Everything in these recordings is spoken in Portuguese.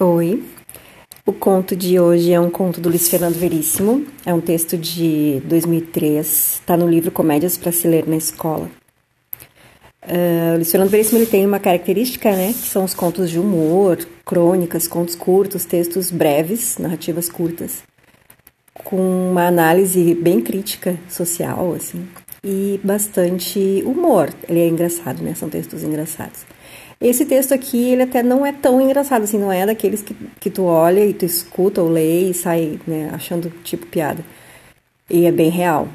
Oi. O conto de hoje é um conto do Luiz Fernando Veríssimo. É um texto de 2003. Está no livro Comédias para se ler na escola. Uh, o Luiz Fernando Veríssimo ele tem uma característica, né, que são os contos de humor, crônicas, contos curtos, textos breves, narrativas curtas, com uma análise bem crítica social, assim, e bastante humor. Ele é engraçado, né? São textos engraçados. Esse texto aqui, ele até não é tão engraçado, assim, não é daqueles que, que tu olha e tu escuta ou lê e sai, né, achando tipo piada. E é bem real.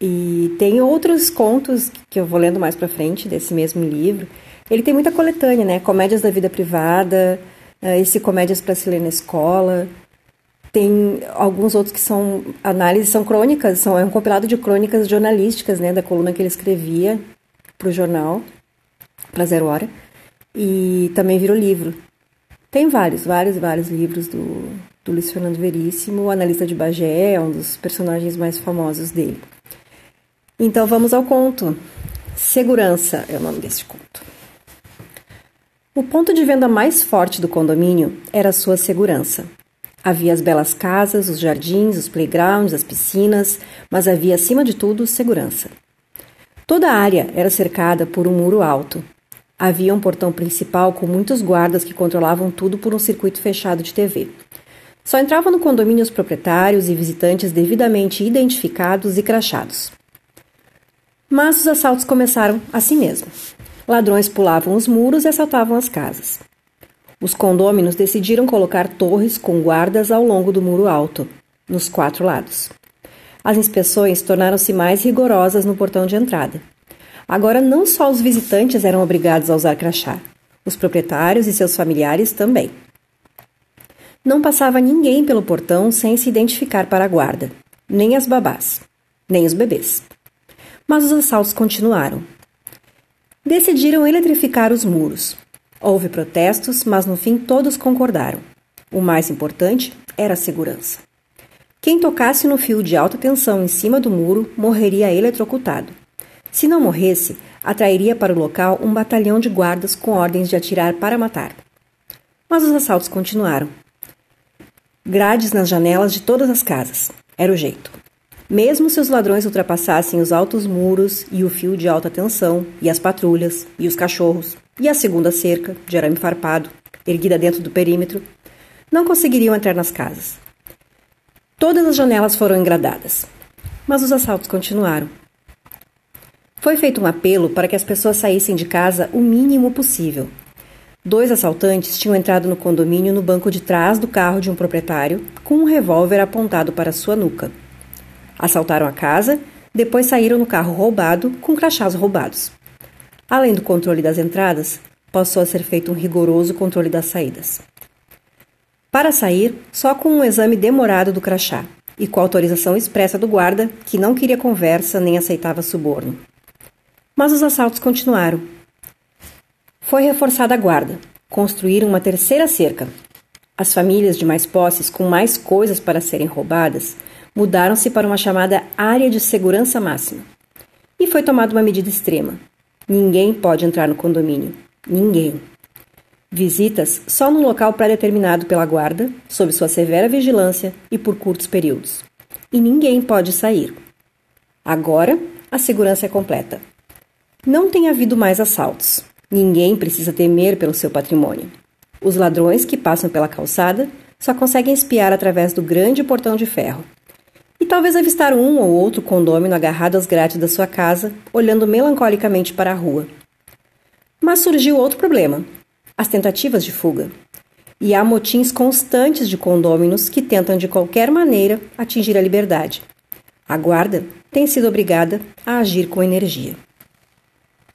E tem outros contos que eu vou lendo mais pra frente desse mesmo livro. Ele tem muita coletânea, né? Comédias da vida privada, eh, esse Comédias para se ler na escola. Tem alguns outros que são análises, são crônicas, são, é um compilado de crônicas jornalísticas, né? Da coluna que ele escrevia pro jornal, pra Zero Hora e também virou livro. Tem vários, vários, vários livros do, do Luiz Fernando Veríssimo. O analista de Bagé é um dos personagens mais famosos dele. Então vamos ao conto. Segurança é o nome deste conto. O ponto de venda mais forte do condomínio era sua segurança. Havia as belas casas, os jardins, os playgrounds, as piscinas, mas havia acima de tudo segurança. Toda a área era cercada por um muro alto, Havia um portão principal com muitos guardas que controlavam tudo por um circuito fechado de TV. Só entravam no condomínio os proprietários e visitantes devidamente identificados e crachados. Mas os assaltos começaram assim mesmo. Ladrões pulavam os muros e assaltavam as casas. Os condôminos decidiram colocar torres com guardas ao longo do muro alto, nos quatro lados. As inspeções tornaram-se mais rigorosas no portão de entrada. Agora, não só os visitantes eram obrigados a usar crachá, os proprietários e seus familiares também. Não passava ninguém pelo portão sem se identificar para a guarda, nem as babás, nem os bebês. Mas os assaltos continuaram. Decidiram eletrificar os muros. Houve protestos, mas no fim todos concordaram. O mais importante era a segurança. Quem tocasse no fio de alta tensão em cima do muro morreria eletrocutado. Se não morresse, atrairia para o local um batalhão de guardas com ordens de atirar para matar. Mas os assaltos continuaram. Grades nas janelas de todas as casas. Era o jeito. Mesmo se os ladrões ultrapassassem os altos muros e o fio de alta tensão, e as patrulhas, e os cachorros, e a segunda cerca, de arame farpado, erguida dentro do perímetro, não conseguiriam entrar nas casas. Todas as janelas foram engradadas. Mas os assaltos continuaram. Foi feito um apelo para que as pessoas saíssem de casa o mínimo possível. Dois assaltantes tinham entrado no condomínio no banco de trás do carro de um proprietário, com um revólver apontado para sua nuca. Assaltaram a casa, depois saíram no carro roubado com crachás roubados. Além do controle das entradas, passou a ser feito um rigoroso controle das saídas. Para sair, só com um exame demorado do crachá e com autorização expressa do guarda, que não queria conversa nem aceitava suborno. Mas os assaltos continuaram. Foi reforçada a guarda. Construíram uma terceira cerca. As famílias de mais posses, com mais coisas para serem roubadas, mudaram-se para uma chamada área de segurança máxima. E foi tomada uma medida extrema. Ninguém pode entrar no condomínio. Ninguém. Visitas só no local pré-determinado pela guarda, sob sua severa vigilância e por curtos períodos. E ninguém pode sair. Agora, a segurança é completa. Não tem havido mais assaltos. Ninguém precisa temer pelo seu patrimônio. Os ladrões que passam pela calçada só conseguem espiar através do grande portão de ferro. E talvez avistar um ou outro condômino agarrado às grades da sua casa, olhando melancolicamente para a rua. Mas surgiu outro problema: as tentativas de fuga. E há motins constantes de condôminos que tentam de qualquer maneira atingir a liberdade. A guarda tem sido obrigada a agir com energia.